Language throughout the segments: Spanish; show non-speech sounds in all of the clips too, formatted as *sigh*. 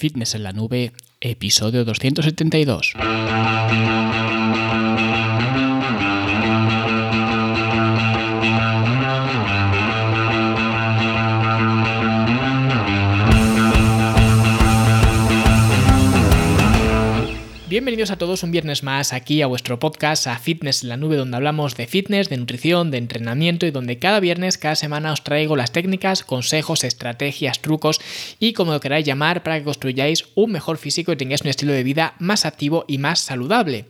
Fitness en la nube, episodio 272. Bienvenidos a todos un viernes más aquí a vuestro podcast, a Fitness en la Nube, donde hablamos de fitness, de nutrición, de entrenamiento y donde cada viernes, cada semana os traigo las técnicas, consejos, estrategias, trucos y como lo queráis llamar para que construyáis un mejor físico y tengáis un estilo de vida más activo y más saludable.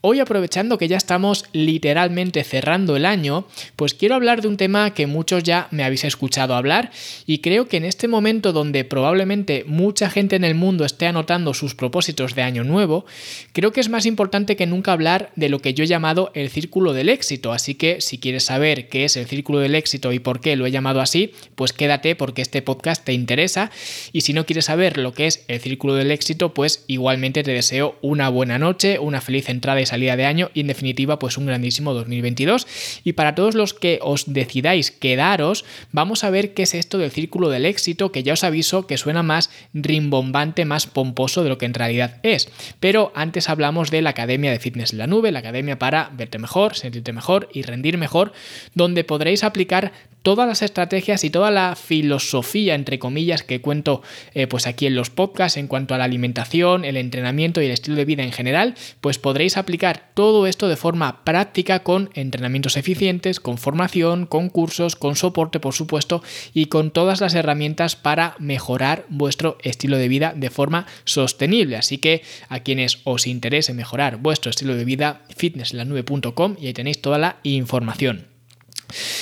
Hoy aprovechando que ya estamos literalmente cerrando el año, pues quiero hablar de un tema que muchos ya me habéis escuchado hablar y creo que en este momento donde probablemente mucha gente en el mundo esté anotando sus propósitos de año nuevo, Creo que es más importante que nunca hablar de lo que yo he llamado el círculo del éxito, así que si quieres saber qué es el círculo del éxito y por qué lo he llamado así, pues quédate porque este podcast te interesa. Y si no quieres saber lo que es el círculo del éxito, pues igualmente te deseo una buena noche, una feliz entrada y salida de año y en definitiva pues un grandísimo 2022 y para todos los que os decidáis quedaros, vamos a ver qué es esto del círculo del éxito que ya os aviso que suena más rimbombante, más pomposo de lo que en realidad es, pero antes hablamos de la Academia de Fitness en la Nube, la academia para verte mejor, sentirte mejor y rendir mejor, donde podréis aplicar todas las estrategias y toda la filosofía, entre comillas, que cuento eh, pues aquí en los podcasts en cuanto a la alimentación, el entrenamiento y el estilo de vida en general, pues podréis aplicar todo esto de forma práctica con entrenamientos eficientes, con formación, con cursos, con soporte, por supuesto, y con todas las herramientas para mejorar vuestro estilo de vida de forma sostenible. Así que a quienes os interese mejorar vuestro estilo de vida, fitnesslanube.com y ahí tenéis toda la información.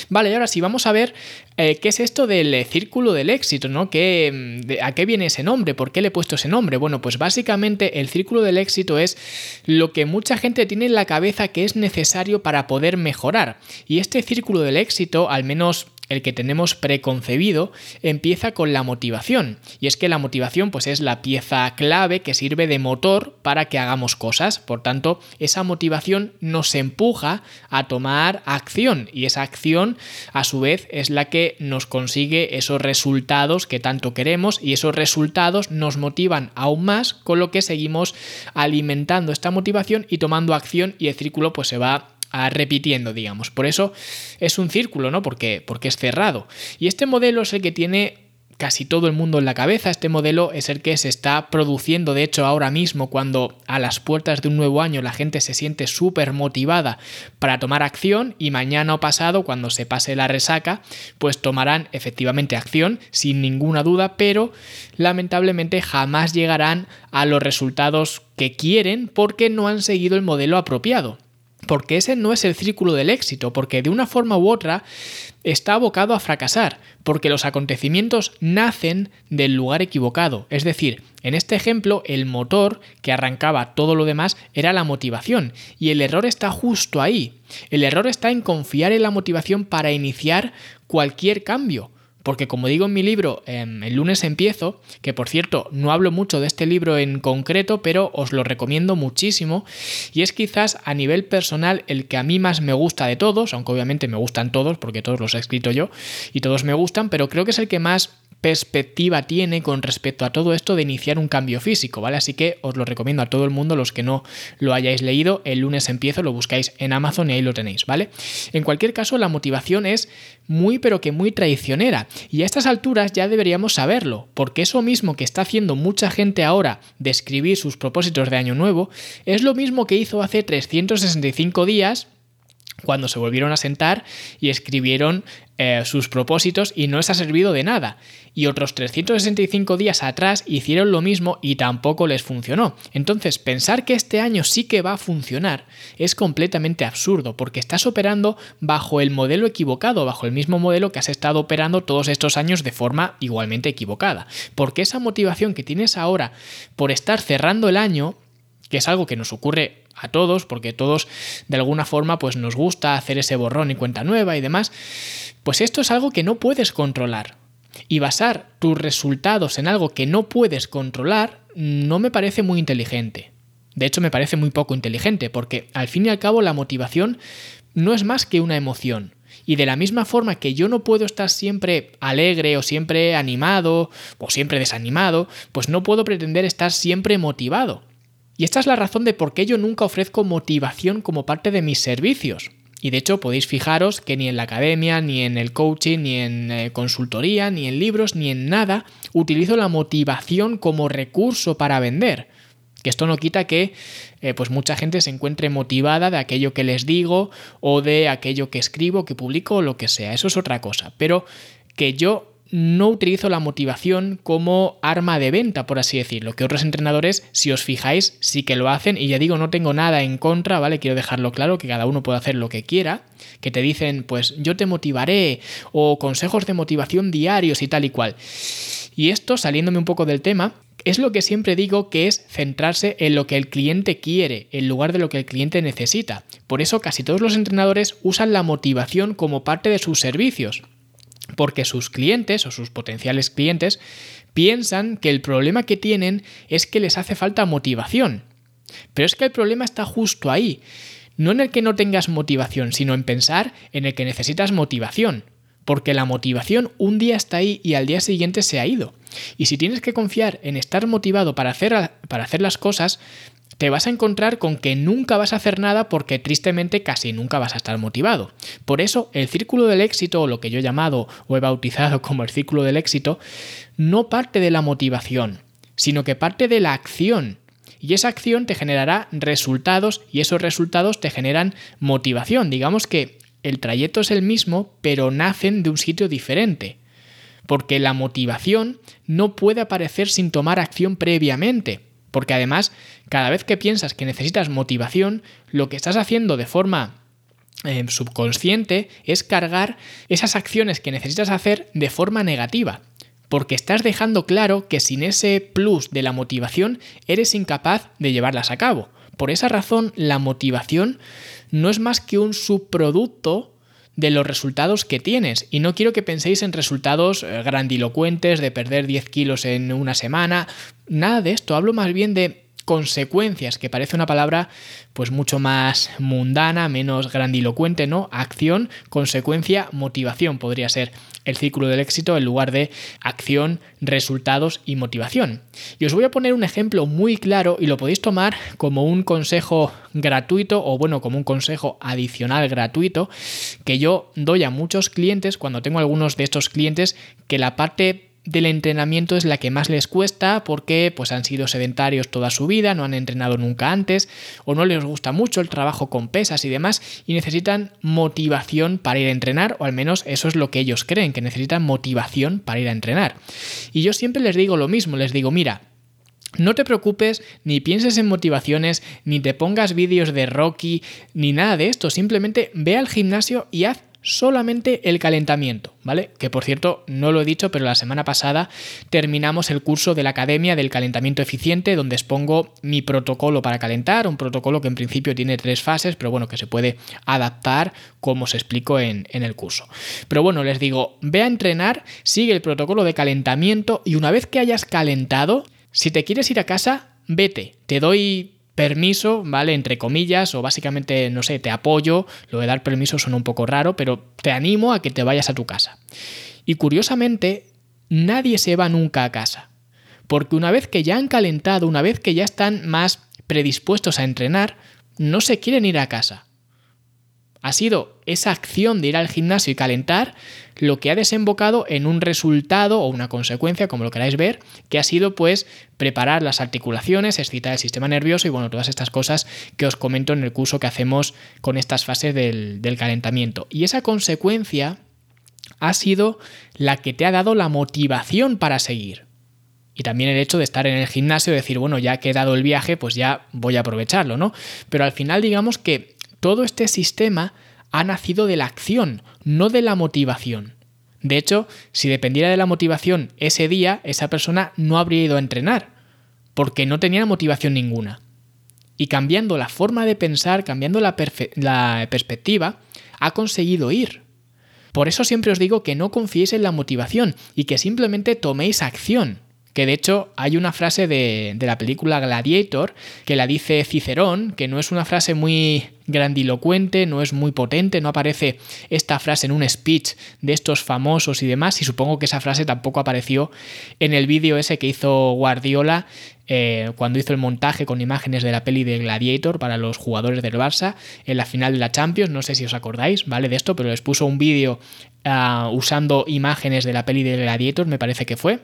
Vale, y ahora sí, vamos a ver eh, qué es esto del círculo del éxito, ¿no? ¿Qué, ¿A qué viene ese nombre? ¿Por qué le he puesto ese nombre? Bueno, pues básicamente el círculo del éxito es lo que mucha gente tiene en la cabeza que es necesario para poder mejorar. Y este círculo del éxito, al menos el que tenemos preconcebido, empieza con la motivación. Y es que la motivación pues es la pieza clave que sirve de motor para que hagamos cosas. Por tanto, esa motivación nos empuja a tomar acción y esa acción a su vez es la que nos consigue esos resultados que tanto queremos y esos resultados nos motivan aún más con lo que seguimos alimentando esta motivación y tomando acción y el círculo pues se va repitiendo, digamos. Por eso es un círculo, ¿no? Porque, porque es cerrado. Y este modelo es el que tiene casi todo el mundo en la cabeza. Este modelo es el que se está produciendo, de hecho, ahora mismo, cuando a las puertas de un nuevo año la gente se siente súper motivada para tomar acción y mañana o pasado, cuando se pase la resaca, pues tomarán efectivamente acción, sin ninguna duda, pero lamentablemente jamás llegarán a los resultados que quieren porque no han seguido el modelo apropiado. Porque ese no es el círculo del éxito, porque de una forma u otra está abocado a fracasar, porque los acontecimientos nacen del lugar equivocado. Es decir, en este ejemplo, el motor que arrancaba todo lo demás era la motivación, y el error está justo ahí. El error está en confiar en la motivación para iniciar cualquier cambio. Porque como digo en mi libro, em, el lunes empiezo, que por cierto no hablo mucho de este libro en concreto, pero os lo recomiendo muchísimo, y es quizás a nivel personal el que a mí más me gusta de todos, aunque obviamente me gustan todos, porque todos los he escrito yo, y todos me gustan, pero creo que es el que más perspectiva tiene con respecto a todo esto de iniciar un cambio físico, ¿vale? Así que os lo recomiendo a todo el mundo, los que no lo hayáis leído, el lunes empiezo, lo buscáis en Amazon y ahí lo tenéis, ¿vale? En cualquier caso, la motivación es muy pero que muy traicionera y a estas alturas ya deberíamos saberlo, porque eso mismo que está haciendo mucha gente ahora de escribir sus propósitos de año nuevo, es lo mismo que hizo hace 365 días cuando se volvieron a sentar y escribieron eh, sus propósitos y no les ha servido de nada. Y otros 365 días atrás hicieron lo mismo y tampoco les funcionó. Entonces, pensar que este año sí que va a funcionar es completamente absurdo porque estás operando bajo el modelo equivocado, bajo el mismo modelo que has estado operando todos estos años de forma igualmente equivocada. Porque esa motivación que tienes ahora por estar cerrando el año, que es algo que nos ocurre a todos, porque todos de alguna forma pues nos gusta hacer ese borrón y cuenta nueva y demás, pues esto es algo que no puedes controlar. Y basar tus resultados en algo que no puedes controlar no me parece muy inteligente. De hecho, me parece muy poco inteligente, porque al fin y al cabo la motivación no es más que una emoción. Y de la misma forma que yo no puedo estar siempre alegre o siempre animado o siempre desanimado, pues no puedo pretender estar siempre motivado. Y esta es la razón de por qué yo nunca ofrezco motivación como parte de mis servicios. Y de hecho podéis fijaros que ni en la academia, ni en el coaching, ni en eh, consultoría, ni en libros, ni en nada utilizo la motivación como recurso para vender. Que esto no quita que eh, pues mucha gente se encuentre motivada de aquello que les digo o de aquello que escribo, que publico o lo que sea. Eso es otra cosa. Pero que yo no utilizo la motivación como arma de venta, por así decirlo, que otros entrenadores, si os fijáis, sí que lo hacen y ya digo, no tengo nada en contra, ¿vale? Quiero dejarlo claro, que cada uno puede hacer lo que quiera, que te dicen, pues yo te motivaré o consejos de motivación diarios y tal y cual. Y esto, saliéndome un poco del tema, es lo que siempre digo que es centrarse en lo que el cliente quiere, en lugar de lo que el cliente necesita. Por eso casi todos los entrenadores usan la motivación como parte de sus servicios porque sus clientes o sus potenciales clientes piensan que el problema que tienen es que les hace falta motivación. Pero es que el problema está justo ahí, no en el que no tengas motivación, sino en pensar en el que necesitas motivación, porque la motivación un día está ahí y al día siguiente se ha ido. Y si tienes que confiar en estar motivado para hacer, para hacer las cosas, te vas a encontrar con que nunca vas a hacer nada porque tristemente casi nunca vas a estar motivado. Por eso el círculo del éxito, o lo que yo he llamado o he bautizado *laughs* como el círculo del éxito, no parte de la motivación, sino que parte de la acción. Y esa acción te generará resultados y esos resultados te generan motivación. Digamos que el trayecto es el mismo, pero nacen de un sitio diferente. Porque la motivación no puede aparecer sin tomar acción previamente. Porque además, cada vez que piensas que necesitas motivación, lo que estás haciendo de forma eh, subconsciente es cargar esas acciones que necesitas hacer de forma negativa. Porque estás dejando claro que sin ese plus de la motivación eres incapaz de llevarlas a cabo. Por esa razón, la motivación no es más que un subproducto de los resultados que tienes. Y no quiero que penséis en resultados eh, grandilocuentes de perder 10 kilos en una semana. Nada de esto. Hablo más bien de consecuencias, que parece una palabra pues mucho más mundana, menos grandilocuente, ¿no? Acción, consecuencia, motivación podría ser el círculo del éxito en lugar de acción, resultados y motivación. Y os voy a poner un ejemplo muy claro y lo podéis tomar como un consejo gratuito o bueno, como un consejo adicional gratuito que yo doy a muchos clientes cuando tengo algunos de estos clientes que la parte del entrenamiento es la que más les cuesta porque pues han sido sedentarios toda su vida, no han entrenado nunca antes o no les gusta mucho el trabajo con pesas y demás y necesitan motivación para ir a entrenar o al menos eso es lo que ellos creen, que necesitan motivación para ir a entrenar. Y yo siempre les digo lo mismo, les digo, mira, no te preocupes, ni pienses en motivaciones, ni te pongas vídeos de Rocky, ni nada de esto. Simplemente ve al gimnasio y haz solamente el calentamiento, ¿vale? Que por cierto, no lo he dicho, pero la semana pasada terminamos el curso de la Academia del Calentamiento Eficiente, donde expongo mi protocolo para calentar, un protocolo que en principio tiene tres fases, pero bueno, que se puede adaptar como os explico en, en el curso. Pero bueno, les digo, ve a entrenar, sigue el protocolo de calentamiento y una vez que hayas calentado, si te quieres ir a casa, vete. Te doy permiso, ¿vale? Entre comillas, o básicamente, no sé, te apoyo, lo de dar permiso suena un poco raro, pero te animo a que te vayas a tu casa. Y curiosamente, nadie se va nunca a casa, porque una vez que ya han calentado, una vez que ya están más predispuestos a entrenar, no se quieren ir a casa ha sido esa acción de ir al gimnasio y calentar lo que ha desembocado en un resultado o una consecuencia, como lo queráis ver, que ha sido pues preparar las articulaciones, excitar el sistema nervioso y bueno, todas estas cosas que os comento en el curso que hacemos con estas fases del, calentamiento. Y esa consecuencia ha sido la que te ha dado la motivación para seguir. Y también el hecho de estar en el gimnasio decir, bueno, ya que he dado el viaje, pues ya voy a aprovecharlo, ¿no? Pero al final digamos que todo este sistema ha nacido de la acción, no de la motivación. De hecho, si dependiera de la motivación ese día, esa persona no habría ido a entrenar, porque no tenía motivación ninguna. Y cambiando la forma de pensar, cambiando la, perspectiva, ha conseguido ir. Por eso siempre os digo que no confiéis en la motivación y que simplemente toméis acción, que de hecho hay una frase de, de la película Gladiator que la dice Cicerón, que no es una frase muy grandilocuente, no es muy potente, no aparece esta frase en un speech de estos famosos y demás, y supongo que esa frase tampoco apareció en el vídeo ese que hizo Guardiola eh, cuando hizo el montaje con imágenes de la peli de Gladiator para los jugadores del Barça en la final de la Champions, no sé si os acordáis, ¿vale? De esto, pero les puso un vídeo ah, usando imágenes de la peli de Gladiator, me parece que fue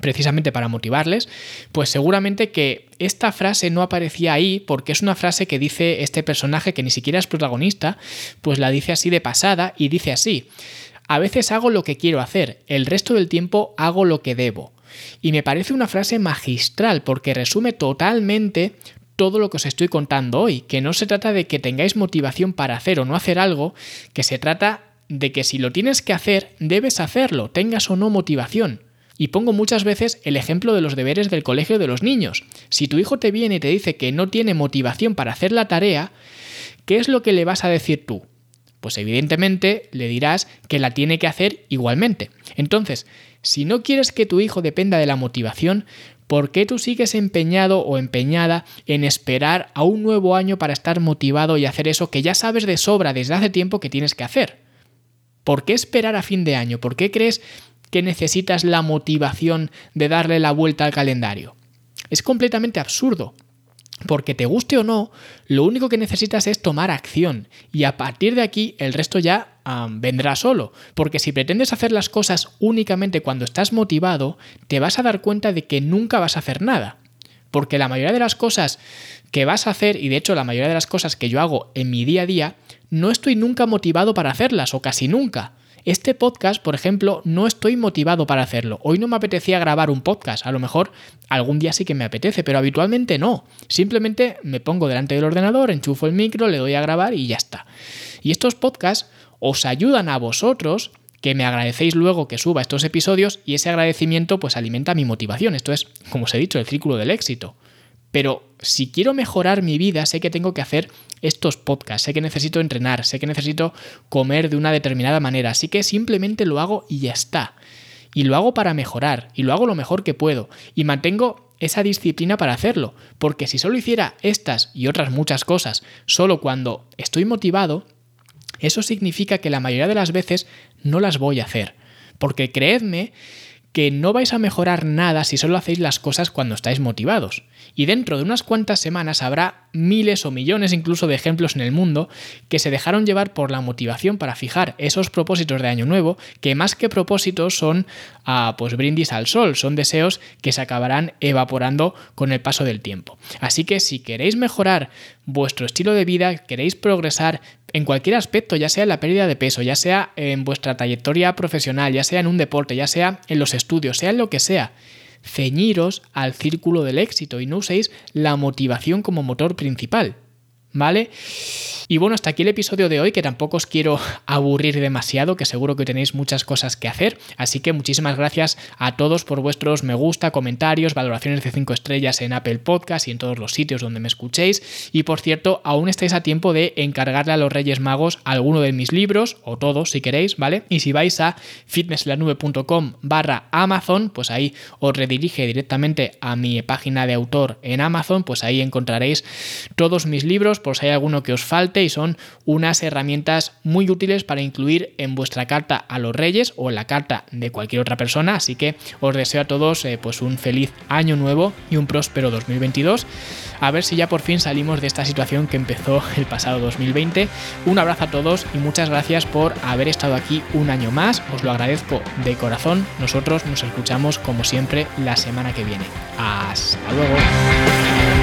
precisamente para motivarles, pues seguramente que esta frase no aparecía ahí porque es una frase que dice este personaje que ni siquiera es protagonista, pues la dice así de pasada y dice así, a veces hago lo que quiero hacer, el resto del tiempo hago lo que debo. Y me parece una frase magistral porque resume totalmente todo lo que os estoy contando hoy, que no se trata de que tengáis motivación para hacer o no hacer algo, que se trata de que si lo tienes que hacer, debes hacerlo, tengas o no motivación. Y pongo muchas veces el ejemplo de los deberes del colegio de los niños. Si tu hijo te viene y te dice que no tiene motivación para hacer la tarea, ¿qué es lo que le vas a decir tú? Pues evidentemente le dirás que la tiene que hacer igualmente. Entonces, si no quieres que tu hijo dependa de la motivación, ¿por qué tú sigues empeñado o empeñada en esperar a un nuevo año para estar motivado y hacer eso que ya sabes de sobra desde hace tiempo que tienes que hacer? ¿Por qué esperar a fin de año? ¿Por qué crees que necesitas la motivación de darle la vuelta al calendario. Es completamente absurdo. Porque te guste o no, lo único que necesitas es tomar acción y a partir de aquí el resto ya vendrá solo. Porque si pretendes hacer las cosas únicamente cuando estás motivado, te vas a dar cuenta de que nunca vas a hacer nada. Porque la mayoría de las cosas que vas a hacer, y de hecho la mayoría de las cosas que yo hago en mi día a día, no estoy nunca motivado para hacerlas o casi nunca. Este podcast, por ejemplo, no estoy motivado para hacerlo. Hoy no me apetecía grabar un podcast. A lo mejor algún día sí que me apetece, pero habitualmente no. Simplemente me pongo delante del ordenador, enchufo el micro, le doy a grabar y ya está. Y estos podcasts os ayudan a vosotros que me agradecéis luego que suba estos episodios y ese agradecimiento pues alimenta mi motivación. Esto es, como os he dicho, el círculo del éxito. Pero si quiero mejorar mi vida, sé que tengo que hacer estos podcasts, sé que necesito entrenar, sé que necesito comer de una determinada manera, así que simplemente lo hago y ya está. Y lo hago para mejorar, y lo hago lo mejor que puedo, y mantengo esa disciplina para hacerlo, porque si solo hiciera estas y otras muchas cosas solo cuando estoy motivado, eso significa que la mayoría de las veces no las voy a hacer. Porque creedme que no vais a mejorar nada si solo hacéis las cosas cuando estáis motivados. Y dentro de unas cuantas semanas habrá miles o millones incluso de ejemplos en el mundo que se dejaron llevar por la motivación para fijar esos propósitos de año nuevo, que más que propósitos son ah, pues brindis al sol, son deseos que se acabarán evaporando con el paso del tiempo. Así que si queréis mejorar vuestro estilo de vida, queréis progresar, en cualquier aspecto, ya sea en la pérdida de peso, ya sea en vuestra trayectoria profesional, ya sea en un deporte, ya sea en los estudios, sea en lo que sea, ceñiros al círculo del éxito y no uséis la motivación como motor principal. ¿Vale? Y bueno, hasta aquí el episodio de hoy, que tampoco os quiero *laughs* aburrir demasiado, que seguro que tenéis muchas cosas que hacer. Así que muchísimas gracias a todos por vuestros me gusta, comentarios, valoraciones de 5 estrellas en Apple Podcast y en todos los sitios donde me escuchéis. Y por cierto, aún estáis a tiempo de encargarle a los Reyes Magos alguno de mis libros, o todos si queréis, ¿vale? Y si vais a fitnesslanube.com barra Amazon, pues ahí os redirige directamente a mi página de autor en Amazon, pues ahí encontraréis todos mis libros, por si hay alguno que os falte y son unas herramientas muy útiles para incluir en vuestra carta a los reyes o en la carta de cualquier otra persona. Así que os deseo a todos eh, pues un feliz año nuevo y un próspero 2022. A ver si ya por fin salimos de esta situación que empezó *laughs* el pasado 2020. Un abrazo a todos y muchas gracias por haber estado aquí un año más. Os lo agradezco de corazón. Nosotros nos escuchamos como siempre la semana que viene. Hasta luego.